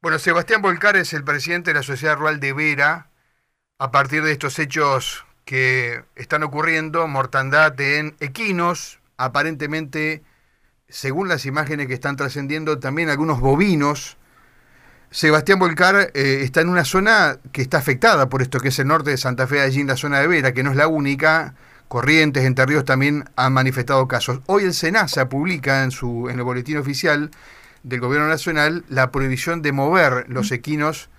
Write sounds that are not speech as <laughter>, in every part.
Bueno, Sebastián Volcar es el presidente de la Sociedad Rural de Vera. A partir de estos hechos que están ocurriendo, mortandad en equinos, aparentemente, según las imágenes que están trascendiendo, también algunos bovinos. Sebastián Volcar eh, está en una zona que está afectada por esto, que es el norte de Santa Fe, allí en la zona de Vera, que no es la única. Corrientes, Entre Ríos también han manifestado casos. Hoy el SENASA publica en, su, en el boletín oficial del Gobierno Nacional la prohibición de mover los equinos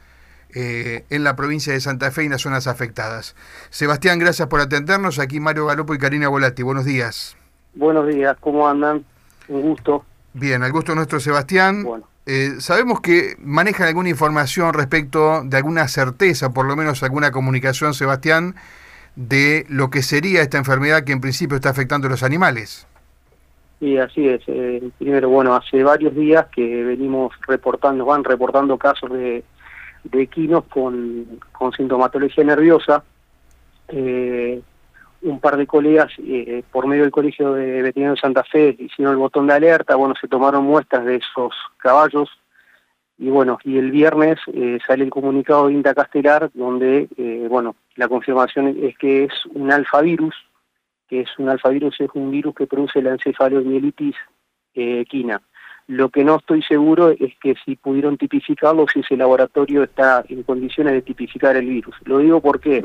eh, en la provincia de Santa Fe y en las zonas afectadas. Sebastián, gracias por atendernos. Aquí Mario Galopo y Karina Volati. Buenos días. Buenos días, ¿cómo andan? Un gusto. Bien, al gusto nuestro Sebastián. Eh, sabemos que manejan alguna información respecto de alguna certeza, por lo menos alguna comunicación, Sebastián, de lo que sería esta enfermedad que en principio está afectando a los animales. Sí, así es. Eh, primero, bueno, hace varios días que venimos reportando, van reportando casos de, de equinos con, con sintomatología nerviosa. Eh, un par de colegas, eh, por medio del Colegio de Veterinarios de Santa Fe, hicieron el botón de alerta, bueno, se tomaron muestras de esos caballos, y bueno, y el viernes sale el comunicado de INTA Castelar, donde, bueno, la confirmación es que es un alfavirus, que es un alfavirus, es un virus que produce la encefalomielitis eh, equina. Lo que no estoy seguro es que si pudieron tipificarlo, si ese laboratorio está en condiciones de tipificar el virus. Lo digo porque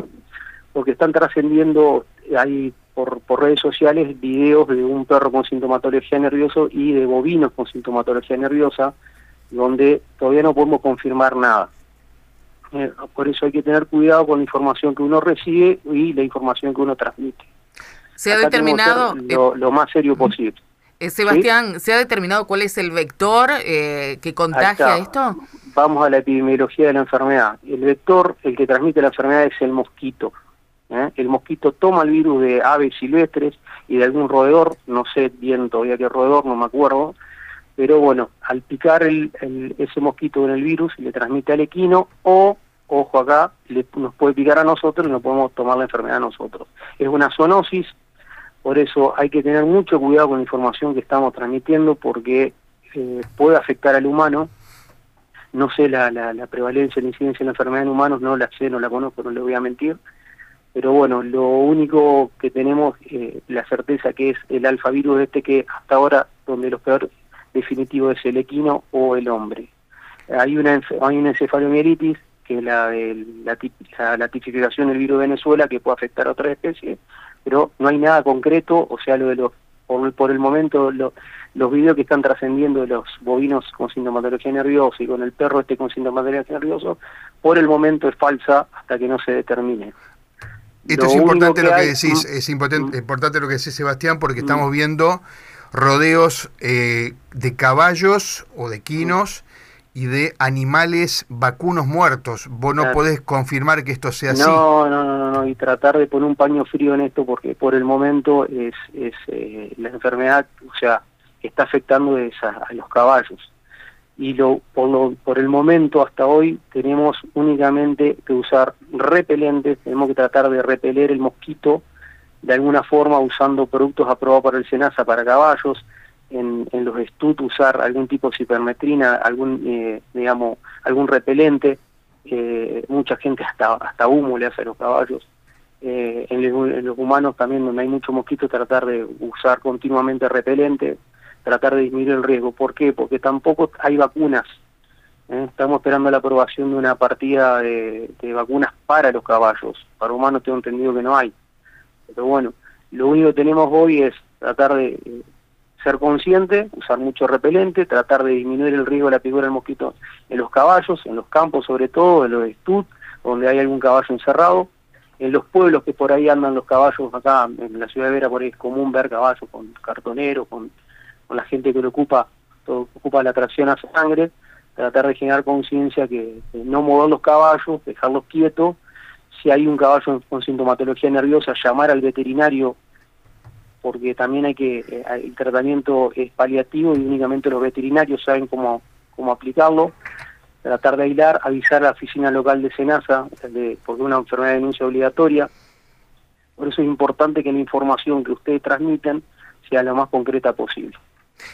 porque están trascendiendo hay por, redes sociales videos de un perro con sintomatología nerviosa y de bovinos con sintomatología nerviosa, donde todavía no podemos confirmar nada. Eh, por eso hay que tener cuidado con la información que uno recibe y la información que uno transmite. Se ha determinado... Eh, lo, más serio posible. Eh, Sebastián, ¿se ha determinado cuál es el vector eh, que contagia esto? Vamos a la epidemiología de la enfermedad. El vector, el que transmite la enfermedad es el mosquito. El mosquito toma el virus de aves silvestres y de algún roedor, no sé bien todavía qué roedor, no me acuerdo, pero bueno, al picar el, ese mosquito con el virus le transmite al equino o, ojo acá, nos puede picar a nosotros y no podemos tomar la enfermedad a nosotros. Es una zoonosis, por eso hay que tener mucho cuidado con la información que estamos transmitiendo porque eh, puede afectar al humano. No sé la, la, prevalencia, la incidencia de la enfermedad en humanos, no la sé, no la conozco, no le voy a mentir. Pero bueno, lo único que tenemos, eh, la certeza que es el alfavirus este que hasta ahora, donde lo peor definitivo es el equino o el hombre. Hay una, hay una encefalomielitis, que es la, de la, la tipificación del virus de Venezuela, que puede afectar a otras especies, pero no hay nada concreto, o sea, lo de los por, el momento los videos que están trascendiendo de los bovinos con sintomatología nerviosa y con el perro este con sintomatología nerviosa, por el momento es falsa hasta que no se determine. Esto es importante lo que decís, es importante, importante lo que decís Sebastián, porque estamos viendo rodeos eh, de caballos o de quinos y de animales vacunos muertos. ¿Vos no podés confirmar que esto sea así? No, no, no, no, y tratar de poner un paño frío en esto porque por el momento es, es eh, la enfermedad, o sea, está afectando a, los caballos. Y lo por, lo, por el momento hasta hoy tenemos únicamente que usar repelentes, tenemos que tratar de repeler el mosquito de alguna forma usando productos aprobados por el SENASA para caballos, en, los STUT usar algún tipo de cipermetrina, algún, eh, digamos, algún repelente, eh, mucha gente hasta, hasta humo le hace a los caballos. Eh, en, los humanos también donde hay mucho mosquito tratar de usar continuamente repelente, tratar de disminuir el riesgo. ¿Por qué? Porque tampoco hay vacunas. Estamos esperando la aprobación de una partida de, de vacunas para los caballos. Para humanos tengo entendido que no hay. Pero bueno, lo único que tenemos hoy es tratar de ser consciente, usar mucho repelente, tratar de disminuir el riesgo de la picadura del mosquito en los caballos, en los campos sobre todo, en los estut, donde hay algún caballo encerrado, en los pueblos que por ahí andan los caballos, acá en la ciudad de Vera por ahí es común ver caballos con cartoneros, con, la gente que lo ocupa, todo, ocupa la tracción a sangre, tratar de generar conciencia que, no mover los caballos, dejarlos quietos, si hay un caballo con sintomatología nerviosa, llamar al veterinario porque también hay que, eh, el tratamiento es paliativo y únicamente los veterinarios saben cómo, cómo aplicarlo, tratar de aislar, avisar a la oficina local de SENASA, de, porque una enfermedad de denuncia obligatoria, por eso es importante que la información que ustedes transmiten sea lo más concreta posible.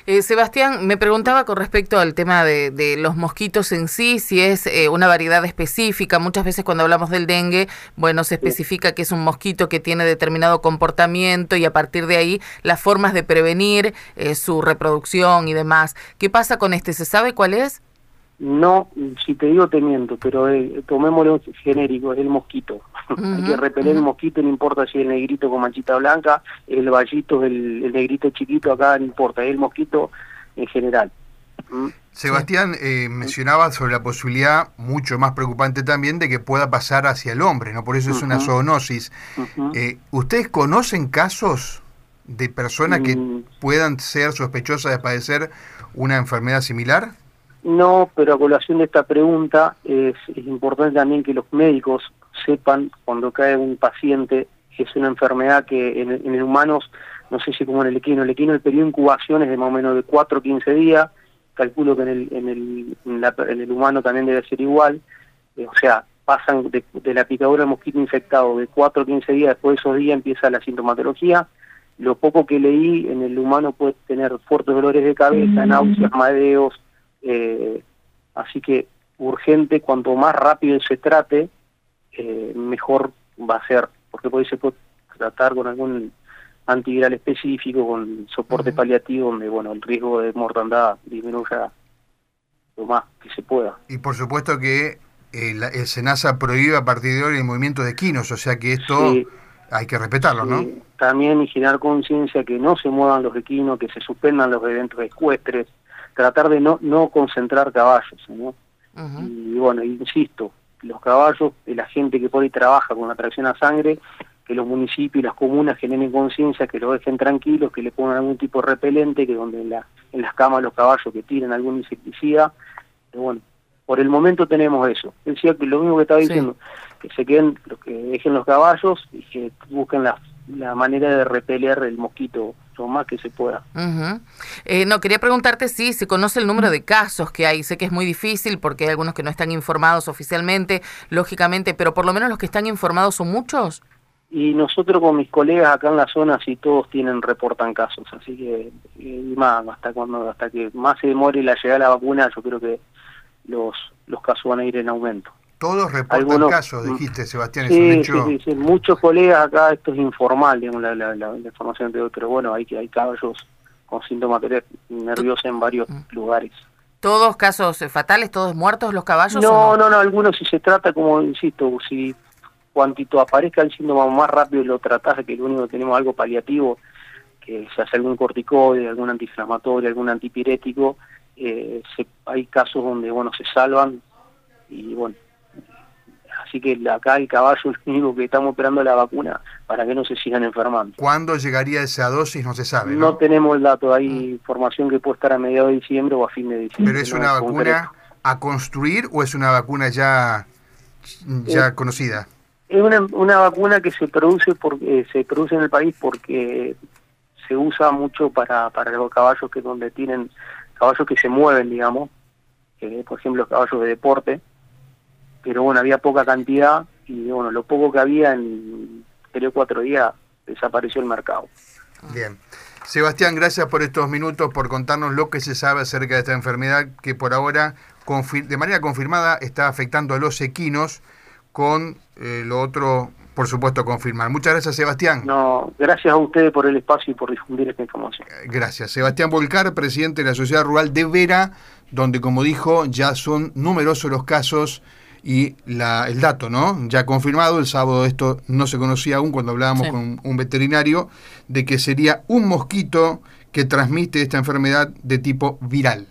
Eh, Sebastián, me preguntaba con respecto al tema de, los mosquitos en sí, si es eh, una variedad específica. Muchas veces cuando hablamos del dengue, bueno, se especifica que es un mosquito que tiene determinado comportamiento y a partir de ahí las formas de prevenir eh, su reproducción y demás. ¿Qué pasa con este? ¿Se sabe cuál es? No, si te digo te miento, pero eh, tomémoslo genérico, es el mosquito. <laughs> Hay que repeler el mosquito, no importa si es el negrito con manchita blanca, el vallito, el, el negrito chiquito, acá no importa, es el mosquito en general. ¿Mm? Sebastián, eh, mencionaba sobre la posibilidad, mucho más preocupante también, de que pueda pasar hacia el hombre, ¿no? Por eso es una zoonosis. Eh, ¿Ustedes conocen casos de personas que mm. puedan ser sospechosas de padecer una enfermedad similar? No, pero a colación de esta pregunta es, importante también que los médicos sepan cuando cae un paciente que es una enfermedad que en, en humanos, no sé si como en el equino, el equino el periodo de incubación es de más o menos de 4 o 15 días, calculo que en el, en el, en el humano también debe ser igual, eh, o sea, pasan de, la picadura del mosquito infectado de 4 o 15 días, después de esos días empieza la sintomatología, lo poco que leí en el humano puede tener fuertes dolores de cabeza, náuseas, mareos, eh, así que urgente, cuanto más rápido se trate, eh, mejor va a ser, porque puede, se puede tratar con algún antiviral específico, con soporte paliativo, donde bueno el riesgo de mortandad disminuya lo más que se pueda. Y por supuesto que el, el SENASA prohíbe a partir de hoy el movimiento de quinos, o sea que esto hay que respetarlo, ¿no? También y generar conciencia que no se muevan los equinos, que se suspendan los eventos ecuestres, tratar de no, no concentrar caballos, ¿no? Y bueno, insisto, los caballos, la gente que por ahí trabaja con la tracción a sangre, que los municipios y las comunas generen conciencia, que lo dejen tranquilos, que le pongan algún tipo de repelente, que donde en, la, en las camas los caballos que tiren algún insecticida, pero bueno, por el momento tenemos eso. Decía que lo mismo que estaba diciendo, que se queden, que dejen los caballos y que busquen la, la manera de repeler el mosquito lo más que se pueda. eh, no, quería preguntarte si se conoce el número de casos que hay. Sé que es muy difícil porque hay algunos que no están informados oficialmente, lógicamente, pero por lo menos los que están informados son muchos. Y nosotros con mis colegas acá en la zona, sí todos tienen, reportan casos, así que, y más, hasta cuando, hasta que más se demore la llegada de la vacuna, yo creo que los, los casos van a ir en aumento. Todos reportan casos, mm. dijiste, Sebastián, sí, Sí, sí, muchos colegas acá, esto es informal, digamos, la, la, la, información de hoy, pero bueno, hay, hay caballos con síntomas nerviosos en varios mm. lugares. ¿Todos casos fatales, todos muertos los caballos? No, no, no, algunos si se trata, como insisto, si cuantito aparezca el síntoma más rápido lo tratás, que lo único que tenemos algo paliativo, que se hace algún corticoide, algún antiinflamatorio, algún antipirético, eh, hay casos donde, bueno, se salvan y bueno, Así que acá el caballo es el único que estamos esperando la vacuna para que no se sigan enfermando. ¿Cuándo llegaría esa dosis? No se sabe. No, tenemos el dato, hay mm. información que puede estar a mediados de diciembre o a fin de diciembre. ¿Pero es una vacuna a construir o es una vacuna ya, ya eh, conocida? Es una, una vacuna que se produce porque se produce en el país porque se usa mucho para, para los caballos que donde tienen caballos que se mueven, digamos, por ejemplo los caballos de deporte, pero bueno, había poca cantidad y bueno, lo poco que había en tres o cuatro días desapareció el mercado. Bien. Sebastián, gracias por estos minutos, por contarnos lo que se sabe acerca de esta enfermedad que por ahora, de manera confirmada, está afectando a los equinos, con eh, lo otro, por supuesto, confirmar. Muchas gracias, Sebastián. No, gracias a ustedes por el espacio y por difundir esta información. Eh, gracias. Sebastián Volcar, presidente de la Sociedad Rural de Vera, donde, como dijo, ya son numerosos los casos y la, el dato, ¿no? Ya confirmado, el sábado esto no se conocía aún cuando hablábamos con un veterinario, de que sería un mosquito que transmite esta enfermedad de tipo viral.